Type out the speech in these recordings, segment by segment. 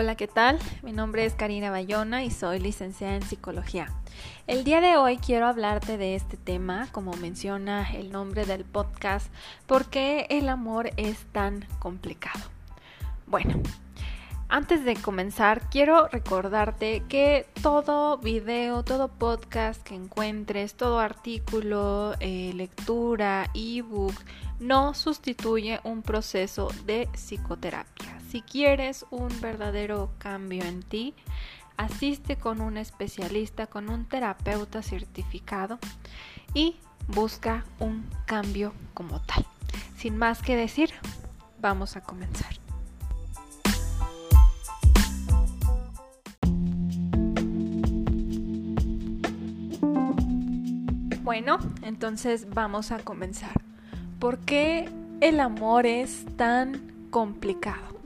Hola, ¿qué tal? Mi nombre es Karina Bayona y soy licenciada en psicología. El día de hoy quiero hablarte de este tema, como menciona el nombre del podcast, ¿por qué el amor es tan complicado? Bueno, antes de comenzar, quiero recordarte que todo video, todo podcast que encuentres, todo artículo, eh, lectura, ebook, no sustituye un proceso de psicoterapia. Si quieres un verdadero cambio en ti, asiste con un especialista, con un terapeuta certificado y busca un cambio como tal. Sin más que decir, vamos a comenzar. Bueno, entonces vamos a comenzar. ¿Por qué el amor es tan complicado?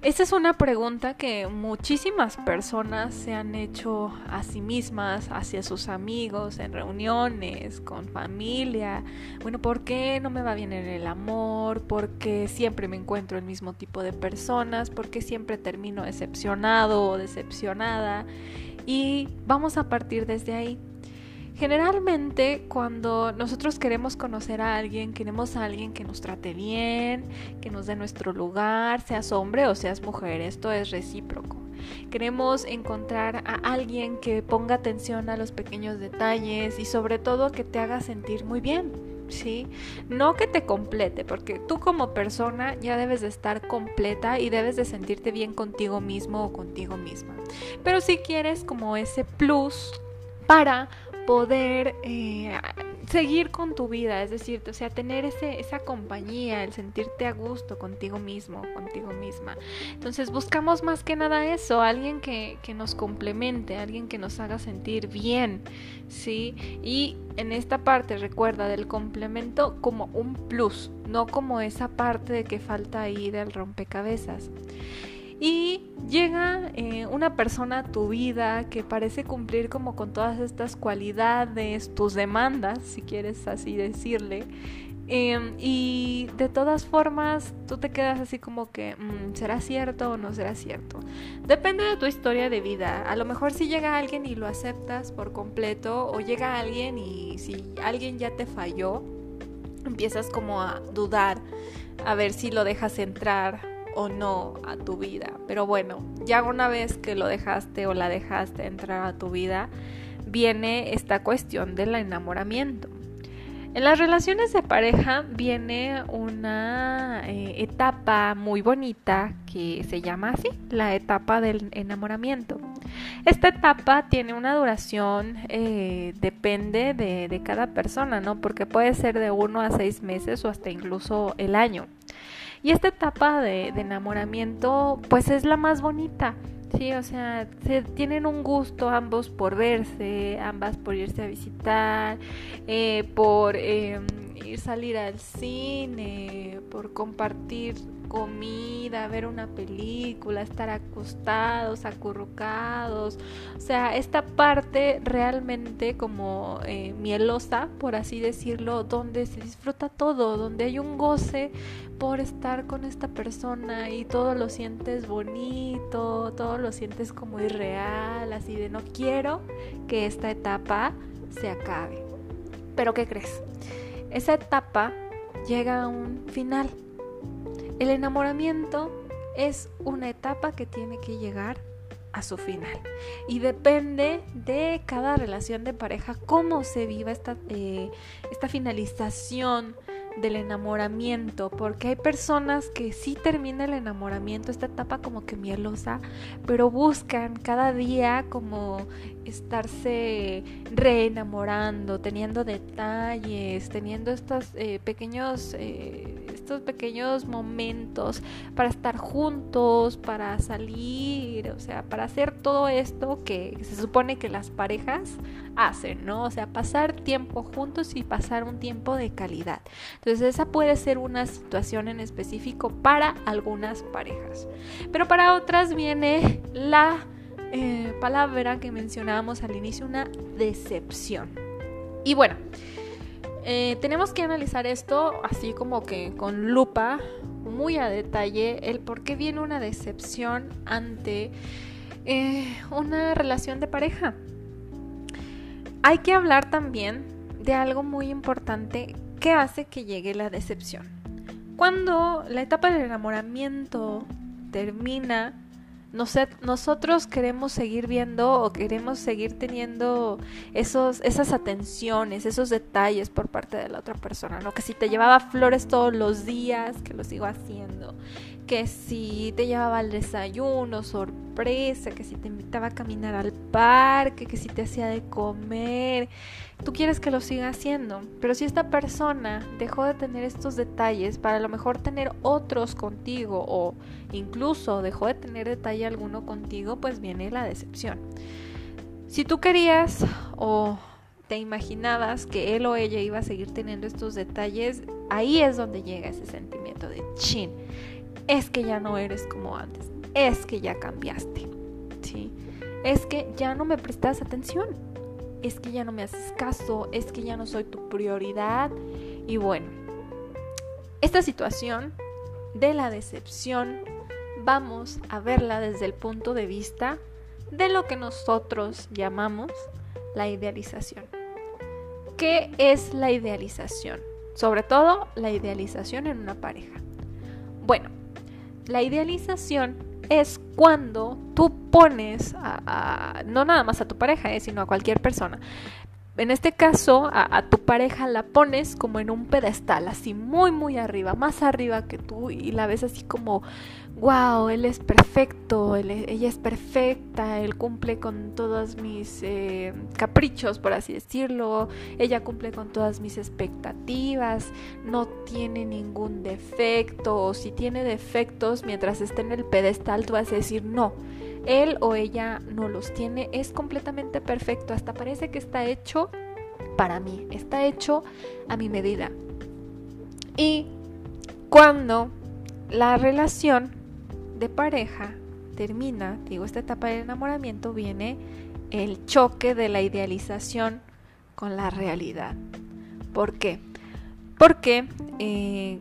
Esta es una pregunta que muchísimas personas se han hecho a sí mismas, hacia sus amigos, en reuniones, con familia. Bueno, ¿por qué no me va bien en el amor? ¿Por qué siempre me encuentro el mismo tipo de personas? ¿Por qué siempre termino decepcionado o decepcionada? Y vamos a partir desde ahí. Generalmente cuando nosotros queremos conocer a alguien, queremos a alguien que nos trate bien, que nos dé nuestro lugar, seas hombre o seas mujer, esto es recíproco. Queremos encontrar a alguien que ponga atención a los pequeños detalles y sobre todo que te haga sentir muy bien. ¿sí? No que te complete, porque tú como persona ya debes de estar completa y debes de sentirte bien contigo mismo o contigo misma. Pero si quieres como ese plus para poder eh, seguir con tu vida, es decir, o sea, tener ese, esa compañía, el sentirte a gusto contigo mismo, contigo misma. Entonces buscamos más que nada eso, alguien que, que nos complemente, alguien que nos haga sentir bien, ¿sí? Y en esta parte recuerda del complemento como un plus, no como esa parte de que falta ahí del rompecabezas. Y llega eh, una persona a tu vida que parece cumplir como con todas estas cualidades, tus demandas, si quieres así decirle. Em, y de todas formas, tú te quedas así como que, mm, ¿será cierto o no será cierto? Depende de tu historia de vida. A lo mejor si llega alguien y lo aceptas por completo, o llega alguien y si alguien ya te falló, empiezas como a dudar, a ver si lo dejas entrar o no a tu vida. Pero bueno, ya una vez que lo dejaste o la dejaste entrar a tu vida, viene esta cuestión del enamoramiento. En las relaciones de pareja viene una eh, etapa muy bonita que se llama así, la etapa del enamoramiento. Esta etapa tiene una duración, eh, depende de, de, cada persona, ¿no? Porque puede ser de uno a seis meses o hasta incluso el año. Y esta etapa de, enamoramiento pues es la más bonita. Sí, o sea, se tienen un gusto ambos por verse, ambas por irse a visitar, eh, por em, ir salir al cine, por compartir comida, ver una película, estar acostados, acurrucados. O sea, esta parte realmente como eh, mielosa, por así decirlo, donde se disfruta todo, donde hay un goce por estar con esta persona y todo lo sientes bonito, todo lo sientes como irreal, así de no quiero que esta etapa se acabe. Pero ¿qué crees? Esa etapa llega a un final. El enamoramiento es una etapa que tiene que llegar a su final. Y depende de cada relación de pareja cómo se viva esta, eh, esta finalización del enamoramiento, porque hay personas que sí termina el enamoramiento, esta etapa como que mielosa, pero buscan cada día como estarse reenamorando, teniendo detalles, teniendo estos eh, pequeños, eh, pequeños momentos para estar juntos, para salir, o sea, para hacer todo esto que se supone que las parejas hacen, ¿no? O sea, pasar tiempo juntos y pasar un tiempo de calidad. Entonces, esa puede ser una situación en específico para algunas parejas. Pero para otras viene la eh, palabra que mencionábamos al inicio, una decepción. Y bueno, eh, tenemos que analizar esto así como que con lupa, muy a detalle el por qué viene una decepción ante eh, una relación de pareja. Hay que hablar también de algo muy importante que hace que llegue la decepción. Cuando la etapa del enamoramiento termina, nosotros queremos seguir viendo o queremos seguir teniendo esos, esas atenciones, esos detalles por parte de la otra persona, ¿no? Que si te llevaba flores todos los días, que lo sigo haciendo, que si te llevaba al desayuno, sorpresa, que si te invitaba a caminar al parque, que si te hacía de comer, tú quieres que lo siga haciendo. Pero si esta persona dejó de tener estos detalles para a lo mejor tener otros contigo o incluso dejó de tener detalle alguno contigo, pues viene la decepción. Si tú querías o te imaginabas que él o ella iba a seguir teniendo estos detalles, ahí es donde llega ese sentimiento de chin es que ya no eres como antes, es que ya cambiaste, ¿sí? Es que ya no me prestas atención, es que ya no me haces caso, es que ya no soy tu prioridad. Y bueno, esta situación de la decepción vamos a verla desde el punto de vista de lo que nosotros llamamos la idealización. ¿Qué es la idealización? Sobre todo la idealización en una pareja. Bueno, la idealización es cuando tú pones a, no nada más a tu pareja, eh, sino a cualquier persona. En este caso, a, tu pareja la pones como en un pedestal, así muy, muy arriba, más arriba que tú, y la ves así como wow, él es perfecto, ella es perfecta, él cumple con todos mis eh, caprichos, por así decirlo, ella cumple con todas mis expectativas, no tiene ningún defecto, o si tiene defectos mientras esté en el pedestal, tú vas a decir no. Él o ella no los tiene, es completamente perfecto, hasta parece que está hecho para mí, está hecho a mi medida. Y cuando la relación de pareja termina, digo, esta etapa del enamoramiento viene el choque de la idealización con la realidad. ¿Por qué? Porque eh,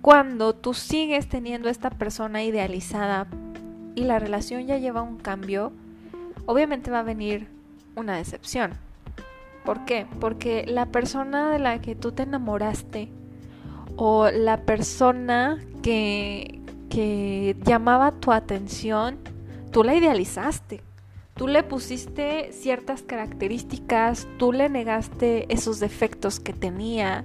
cuando tú sigues teniendo esta persona idealizada y la relación ya lleva un cambio, obviamente va a venir una decepción. ¿Por qué? Porque la persona de la que tú te enamoraste o la persona que, que llamaba tu atención, tú la idealizaste. Tú le pusiste ciertas características, tú le negaste esos defectos que tenía.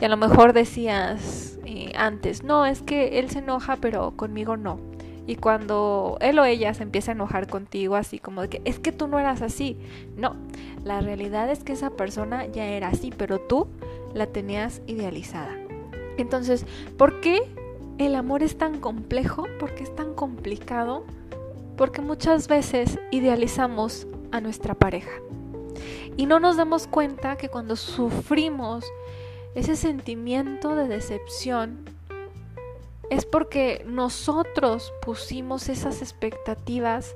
Y a lo mejor decías eh, antes, no, es que él se enoja, pero conmigo no. Y cuando él o ella se empieza a enojar contigo, así como de que es que tú no eras así. No, la realidad es que esa persona ya era así, pero tú la tenías idealizada. Entonces, ¿por qué el amor es tan complejo, porque es tan complicado, porque muchas veces idealizamos a nuestra pareja. Y no nos damos cuenta que cuando sufrimos ese sentimiento de decepción, es porque nosotros pusimos esas expectativas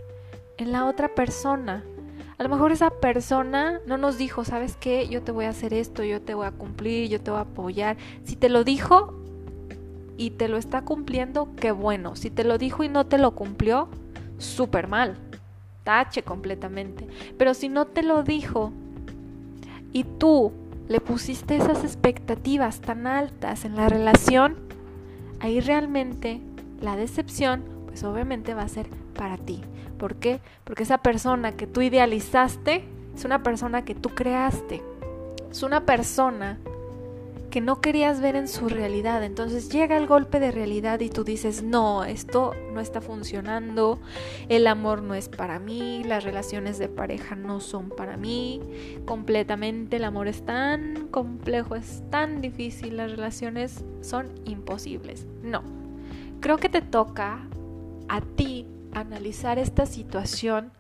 en la otra persona. A lo mejor esa persona no nos dijo, ¿sabes qué? Yo te voy a hacer esto, yo te voy a cumplir, yo te voy a apoyar. Si te lo dijo, y te lo está cumpliendo, qué bueno. Si te lo dijo y no te lo cumplió, súper mal. Tache completamente. Pero si no te lo dijo y tú le pusiste esas expectativas tan altas en la relación, ahí realmente la decepción, pues obviamente va a ser para ti. ¿Por qué? Porque esa persona que tú idealizaste es una persona que tú creaste. Es una persona que no querías ver en su realidad. Entonces llega el golpe de realidad y tú dices, no, esto no está funcionando, el amor no es para mí, las relaciones de pareja no son para mí, completamente el amor es tan complejo, es tan difícil, las relaciones son imposibles. No, creo que te toca a ti analizar esta situación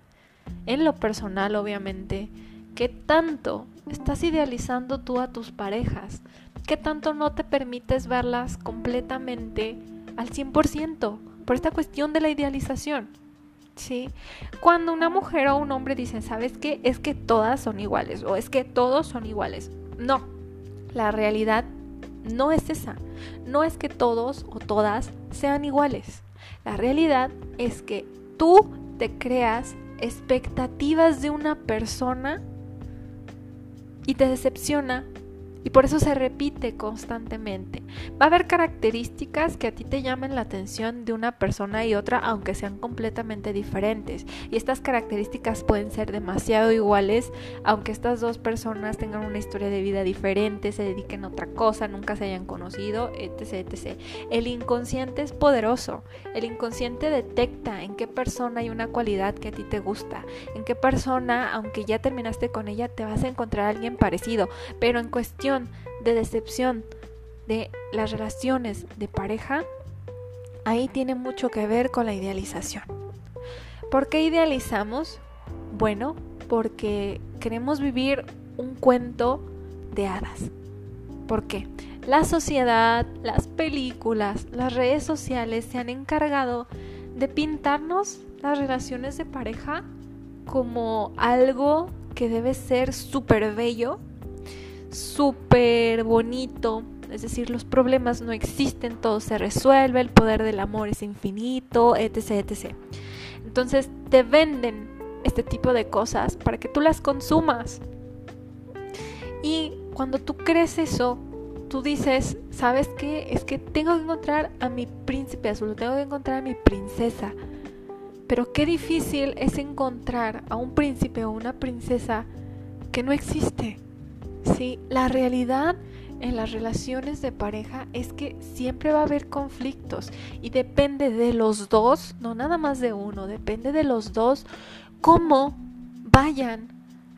en lo personal, obviamente, que tanto estás idealizando tú a tus parejas, ¿Qué tanto no te permites verlas completamente al 100% por esta cuestión de la idealización. ¿Sí? Cuando una mujer o un hombre dicen, ¿sabes qué? Es que todas son iguales o es que todos son iguales. No, la realidad no es esa. No es que todos o todas sean iguales. La realidad es que tú te creas expectativas de una persona y te decepciona y por eso se repite constantemente. Va a haber características que a ti te llamen la atención de una persona y otra, aunque sean completamente diferentes. Y estas características pueden ser demasiado iguales, aunque estas dos personas tengan una historia de vida diferente, se dediquen a otra cosa, nunca se hayan conocido, etc. etc. El inconsciente es poderoso. El inconsciente detecta en qué persona hay una cualidad que a ti te gusta, en qué persona, aunque ya terminaste con ella, te vas a encontrar a alguien parecido, pero en cuestión de decepción de las relaciones de pareja, ahí tiene mucho que ver con la idealización. ¿Por qué idealizamos? Bueno, porque queremos vivir un cuento de hadas. ¿Por qué? La sociedad, las películas, las redes sociales se han encargado de pintarnos las relaciones de pareja como algo que debe ser súper bello súper bonito, es decir, los problemas no existen, todo se resuelve, el poder del amor es infinito, etc, etc. Entonces te venden este tipo de cosas para que tú las consumas. Y cuando tú crees eso, tú dices, ¿sabes qué? Es que tengo que encontrar a mi príncipe azul, tengo que encontrar a mi princesa. Pero qué difícil es encontrar a un príncipe o una princesa que no existe. Sí, la realidad en las relaciones de pareja es que siempre va a haber conflictos y depende de los dos, no nada más de uno, depende de los dos cómo vayan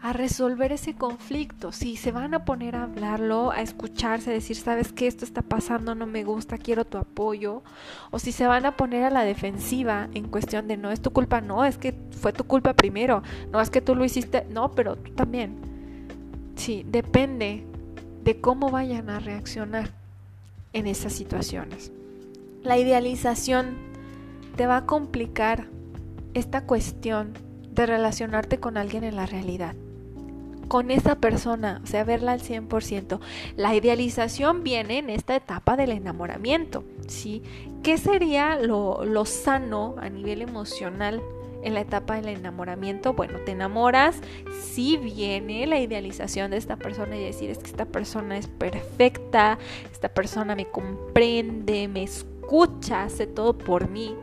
a resolver ese conflicto, si se van a poner a hablarlo, a escucharse, a decir, sabes que esto está pasando, no me gusta, quiero tu apoyo, o si se van a poner a la defensiva en cuestión de no es tu culpa, no, es que fue tu culpa primero, no es que tú lo hiciste, no, pero tú también. Sí, depende de cómo vayan a reaccionar en esas situaciones. La idealización te va a complicar esta cuestión de relacionarte con alguien en la realidad. Con esa persona, o sea, verla al 100%. La idealización viene en esta etapa del enamoramiento, ¿sí? ¿Qué sería lo, lo sano a nivel emocional en la etapa del enamoramiento, bueno, te enamoras, si viene la idealización de esta persona y decir es que esta persona es perfecta, esta persona me comprende, me escucha, hace todo por mí.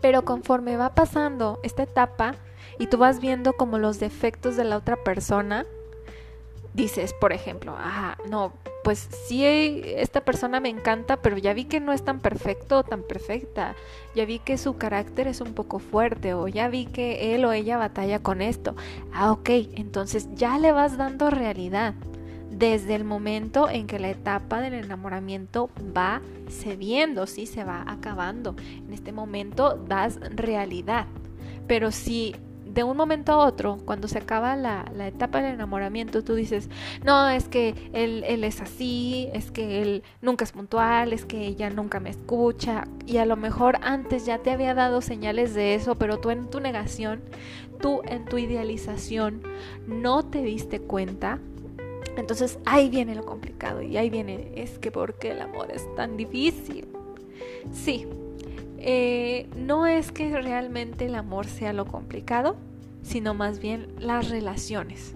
Pero conforme va pasando esta etapa y tú vas viendo como los defectos de la otra persona, dices, por ejemplo, ah, no, pues sí, esta persona me encanta, pero ya vi que no es tan perfecto o tan perfecta. Ya vi que su carácter es un poco fuerte o ya vi que él o ella batalla con esto. Ah, ok, entonces ya le vas dando realidad desde el momento en que la etapa del enamoramiento va cediendo, sí, se va acabando. En este momento das realidad. Pero si de un momento a otro, cuando se acaba la, etapa del enamoramiento, tú dices, no, es que él, él es así, es que él nunca es puntual, es que ella nunca me escucha, y a lo mejor antes ya te había dado señales de eso, pero tú en tu negación, tú en tu idealización, no te diste cuenta. Entonces ahí viene lo complicado y ahí viene, es que porque el amor es tan difícil. Sí, eh, no es que realmente el amor sea lo complicado, sino más bien las relaciones.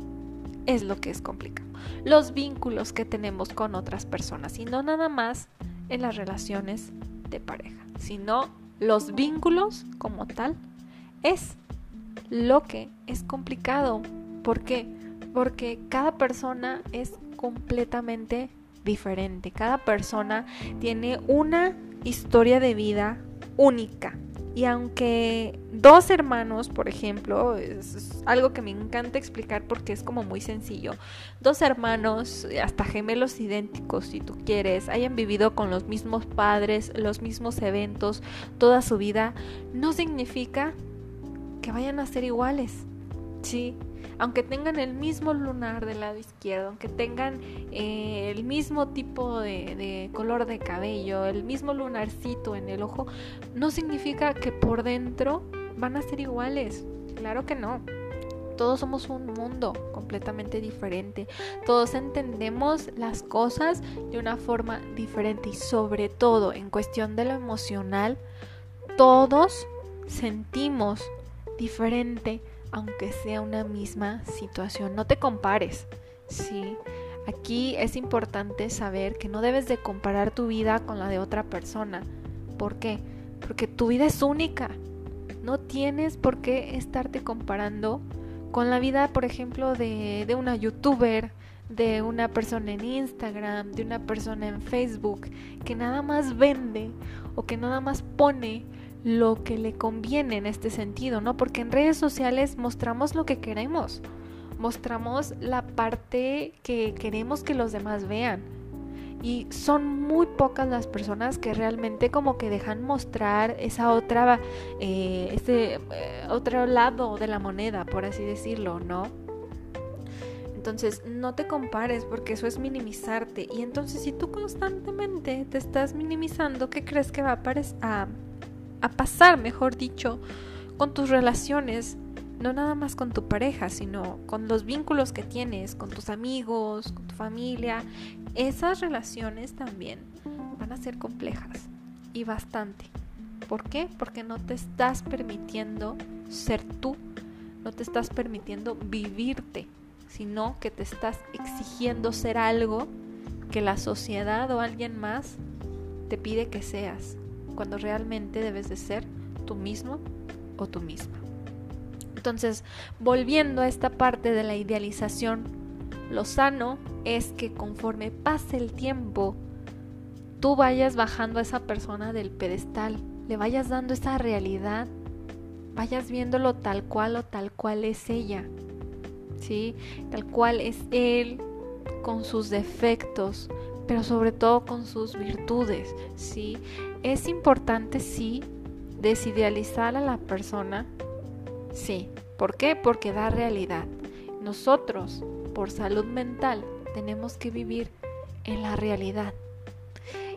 Es lo que es complicado. Los vínculos que tenemos con otras personas y no nada más en las relaciones de pareja, sino los vínculos como tal es lo que es complicado. ¿Por qué? Porque cada persona es completamente diferente. Cada persona tiene una historia de vida única. Y aunque dos hermanos, por ejemplo, es, algo que me encanta explicar porque es como muy sencillo, dos hermanos, hasta gemelos idénticos si tú quieres, hayan vivido con los mismos padres, los mismos eventos toda su vida, no significa que vayan a ser iguales. Sí, aunque tengan el mismo lunar del lado izquierdo, aunque tengan eh, el mismo tipo de, color de cabello, el mismo lunarcito en el ojo, no significa que por dentro van a ser iguales. Claro que no. Todos somos un mundo completamente diferente. Todos entendemos las cosas de una forma diferente y sobre todo en cuestión de lo emocional, todos sentimos diferente aunque sea una misma situación. No te compares, ¿sí? Aquí es importante saber que no debes de comparar tu vida con la de otra persona. ¿Por qué? Porque tu vida es única. No tienes por qué estarte comparando con la vida, por ejemplo, de, de una youtuber, de una persona en Instagram, de una persona en Facebook, que nada más vende o que nada más pone lo que le conviene en este sentido, ¿no? Porque en redes sociales mostramos lo que queremos, mostramos la parte que queremos que los demás vean. Y son muy pocas las personas que realmente como que dejan mostrar esa otra, eh, ese eh, otro lado de la moneda, por así decirlo, ¿no? Entonces, no te compares porque eso es minimizarte. Y entonces, si tú constantemente te estás minimizando, ¿qué crees que va a, a a pasar, mejor dicho, con tus relaciones, no nada más con tu pareja, sino con los vínculos que tienes, con tus amigos, con tu familia. Esas relaciones también van a ser complejas y bastante. ¿Por qué? Porque no te estás permitiendo ser tú, no te estás permitiendo vivirte, sino que te estás exigiendo ser algo que la sociedad o alguien más te pide que seas cuando realmente debes de ser tú mismo o tú misma. Entonces, volviendo a esta parte de la idealización, lo sano es que conforme pase el tiempo, tú vayas bajando a esa persona del pedestal, le vayas dando esa realidad, vayas viéndolo tal cual o tal cual es ella, ¿sí? Tal cual es él con sus defectos, pero sobre todo con sus virtudes, ¿sí? Es importante, sí, desidealizar a la persona, sí. ¿Por qué? Porque da realidad. Nosotros, por salud mental, tenemos que vivir en la realidad.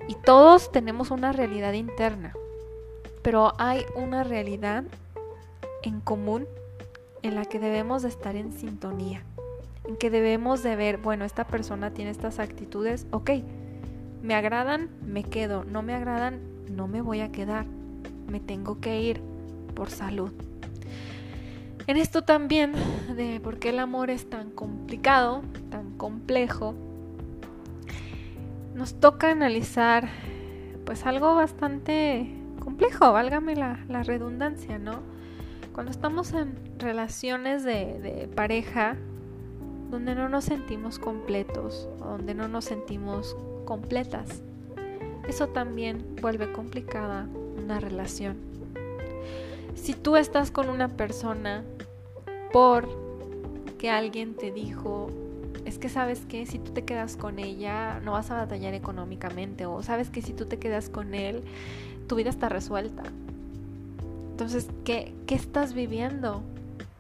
Y todos tenemos una realidad interna, pero hay una realidad en común en la que debemos de estar en sintonía en que debemos de ver, bueno, esta persona tiene estas actitudes, ok, me agradan, me quedo, no me agradan, no me voy a quedar, me tengo que ir por salud. En esto también de por qué el amor es tan complicado, tan complejo, nos toca analizar pues algo bastante complejo, válgame la, la redundancia, ¿no? Cuando estamos en relaciones de, de pareja, donde no nos sentimos completos, donde no nos sentimos completas. Eso también vuelve complicada una relación. Si tú estás con una persona por que alguien te dijo, es que sabes que si tú te quedas con ella no vas a batallar económicamente o sabes que si tú te quedas con él tu vida está resuelta. Entonces, ¿qué, qué estás viviendo?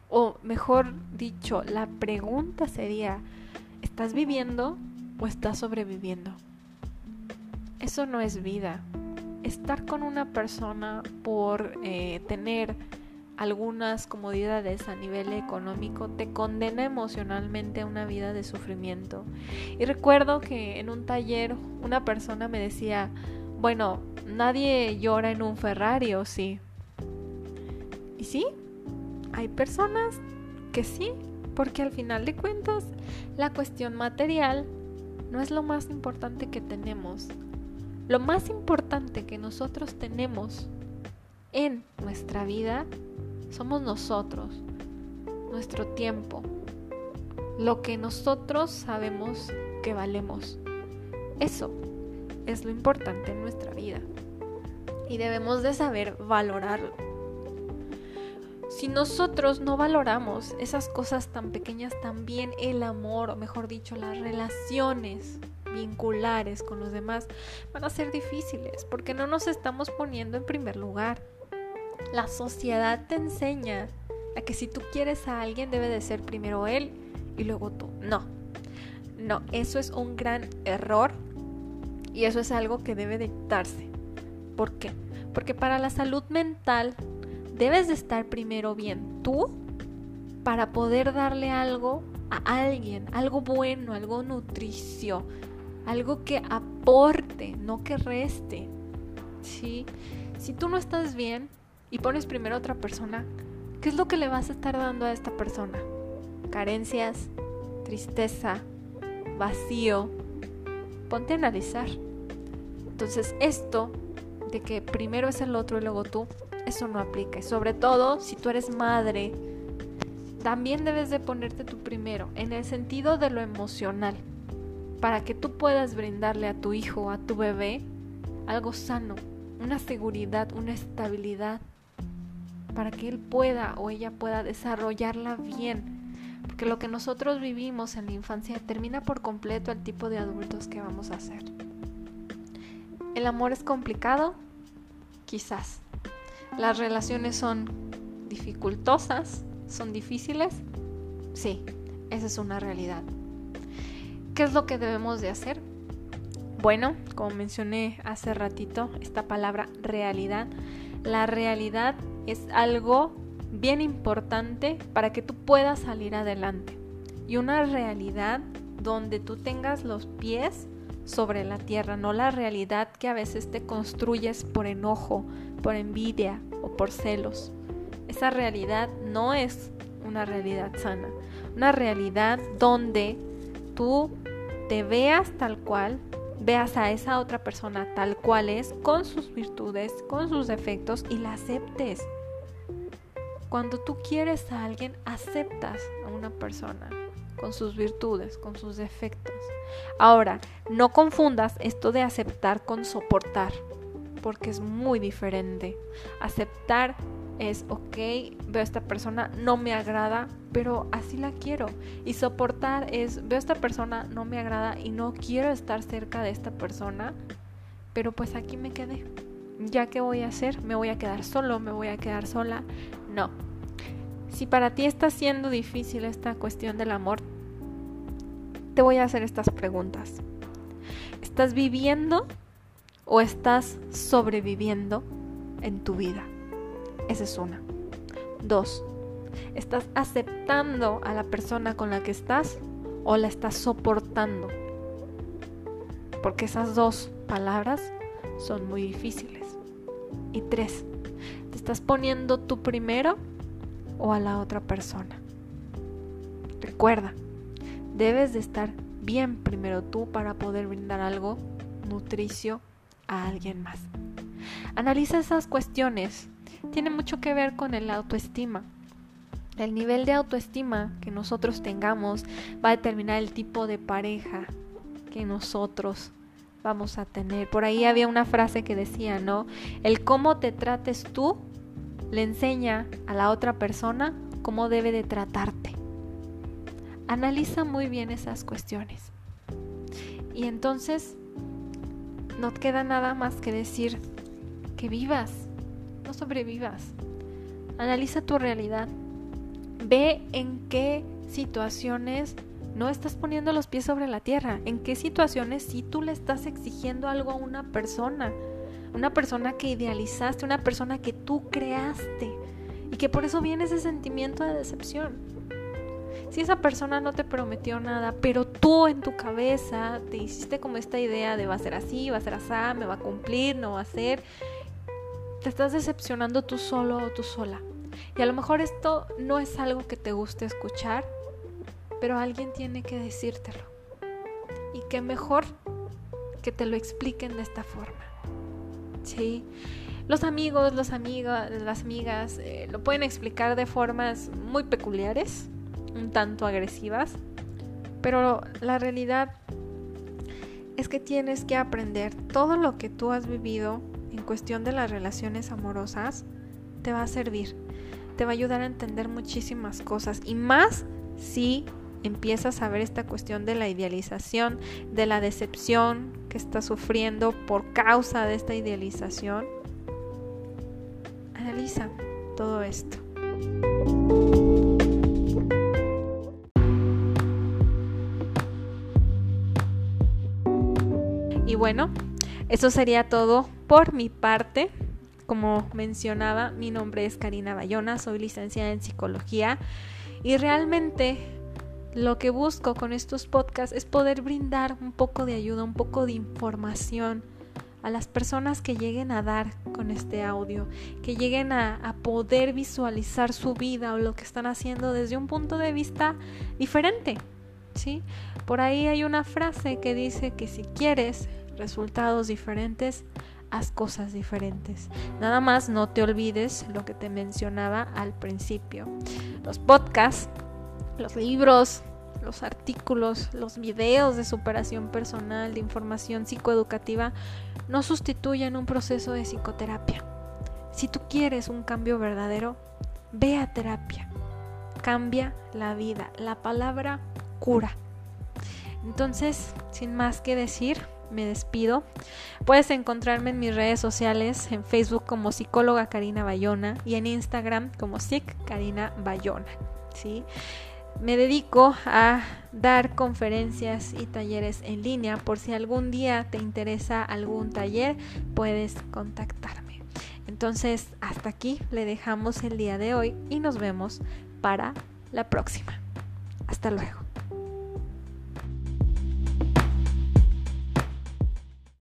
O mejor dicho, la pregunta sería, ¿estás viviendo o estás sobreviviendo? Eso no es vida. Estar con una persona por eh, tener algunas comodidades a nivel económico te condena emocionalmente a una vida de sufrimiento. Y recuerdo que en un taller una persona me decía, bueno, nadie llora en un Ferrari, ¿o sí? ¿Y sí? hay personas que sí, porque al final de cuentas la cuestión material no es lo más importante que tenemos. Lo más importante que nosotros tenemos en nuestra vida somos nosotros, nuestro tiempo, lo que nosotros sabemos que valemos. Eso es lo importante en nuestra vida y debemos de saber valorarlo. Si nosotros no valoramos esas cosas tan pequeñas, también el amor, o mejor dicho, las relaciones vinculares con los demás van a ser difíciles porque no nos estamos poniendo en primer lugar. La sociedad te enseña a que si tú quieres a alguien debe de ser primero él y luego tú. No, no, eso es un gran error y eso es algo que debe de quitarse. ¿Por qué? Porque para la salud mental debes de estar primero bien tú para poder darle algo a alguien, algo bueno, algo nutricio, algo que aporte, no que reste. ¿Sí? Si tú no estás bien y pones primero a otra persona, ¿qué es lo que le vas a estar dando a esta persona? Carencias, tristeza, vacío. Ponte a analizar. Entonces esto de que primero es el otro y luego tú, eso no aplica. Y sobre todo si tú eres madre, también debes de ponerte tú primero, en el sentido de lo emocional, para que tú puedas brindarle a tu hijo, a tu bebé, algo sano, una seguridad, una estabilidad, para que él pueda o ella pueda desarrollarla bien. Porque lo que nosotros vivimos en la infancia termina por completo el tipo de adultos que vamos a ser. ¿El amor es complicado? Quizás. ¿Las relaciones son dificultosas? ¿Son difíciles? Sí, esa es una realidad. ¿Qué es lo que debemos de hacer? Bueno, como mencioné hace ratito, esta palabra realidad, la realidad es algo bien importante para que tú puedas salir adelante. Y una realidad donde tú tengas los pies sobre la tierra, no la realidad que a veces te construyes por enojo, por envidia o por celos. Esa realidad no es una realidad sana, una realidad donde tú te veas tal cual, veas a esa otra persona tal cual es, con sus virtudes, con sus defectos y la aceptes. Cuando tú quieres a alguien, aceptas a una persona con sus virtudes, con sus defectos. Ahora, no confundas esto de aceptar con soportar, porque es muy diferente. Aceptar es, ok, veo a esta persona, no me agrada, pero así la quiero. Y soportar es, veo a esta persona, no me agrada y no quiero estar cerca de esta persona, pero pues aquí me quedé. ¿Ya qué voy a hacer? ¿Me voy a quedar solo? ¿Me voy a quedar sola? No. Si para ti está siendo difícil esta cuestión del amor, te voy a hacer estas preguntas. ¿Estás viviendo o estás sobreviviendo en tu vida? Esa es una. Dos, ¿estás aceptando a la persona con la que estás o la estás soportando? Porque esas dos palabras son muy difíciles. Y tres, ¿te estás poniendo tú primero o a la otra persona? Recuerda, debes de estar bien primero tú para poder brindar algo nutricio a alguien más. Analiza esas cuestiones tiene mucho que ver con el autoestima. El nivel de autoestima que nosotros tengamos va a determinar el tipo de pareja que nosotros vamos a tener. Por ahí había una frase que decía, ¿no? El cómo te trates tú le enseña a la otra persona cómo debe de tratarte. Analiza muy bien esas cuestiones. Y entonces no queda nada más que decir que vivas no sobrevivas. Analiza tu realidad. Ve en qué situaciones no estás poniendo los pies sobre la tierra. En qué situaciones si tú le estás exigiendo algo a una persona. Una persona que idealizaste, una persona que tú creaste. Y que por eso viene ese sentimiento de decepción. Si esa persona no te prometió nada, pero tú en tu cabeza te hiciste como esta idea de va a ser así, va a ser así, me va a cumplir, no va a ser, te estás decepcionando tú solo o tú sola. Y a lo mejor esto no es algo que te guste escuchar, pero alguien tiene que decírtelo. Y qué mejor que te lo expliquen de esta forma. Sí. Los amigos, los amigos, las amigas eh, lo pueden explicar de formas muy peculiares, un tanto agresivas, pero la realidad es que tienes que aprender todo lo que tú has vivido en cuestión de las relaciones amorosas te va a servir, te va a ayudar a entender muchísimas cosas y más si empiezas a ver esta cuestión de la idealización, de la decepción que estás sufriendo por causa de esta idealización. Analiza todo esto. Y bueno, eso sería todo por mi parte. Como mencionaba, mi nombre es Karina Bayona, soy licenciada en psicología Y realmente lo que busco con estos podcasts es poder brindar un poco de ayuda, un poco de información a las personas que lleguen a dar con este audio, que lleguen a, poder visualizar su vida o lo que están haciendo desde un punto de vista diferente. ¿sí? Por ahí hay una frase que dice que si quieres resultados diferentes, haz cosas diferentes. Nada más no te olvides lo que te mencionaba al principio. Los podcasts, los libros, los artículos, los videos de superación personal, de información psicoeducativa, no sustituyen un proceso de psicoterapia. Si tú quieres un cambio verdadero, ve a terapia. Cambia la vida. La palabra cura. Entonces, sin más que decir, me despido. Puedes encontrarme en mis redes sociales, en Facebook como psicóloga Karina Bayona y en Instagram como psic Karina Bayona. ¿sí? Me dedico a dar conferencias y talleres en línea. Por si algún día te interesa algún taller, puedes contactarme. Entonces, hasta aquí le dejamos el día de hoy y nos vemos para la próxima. Hasta luego.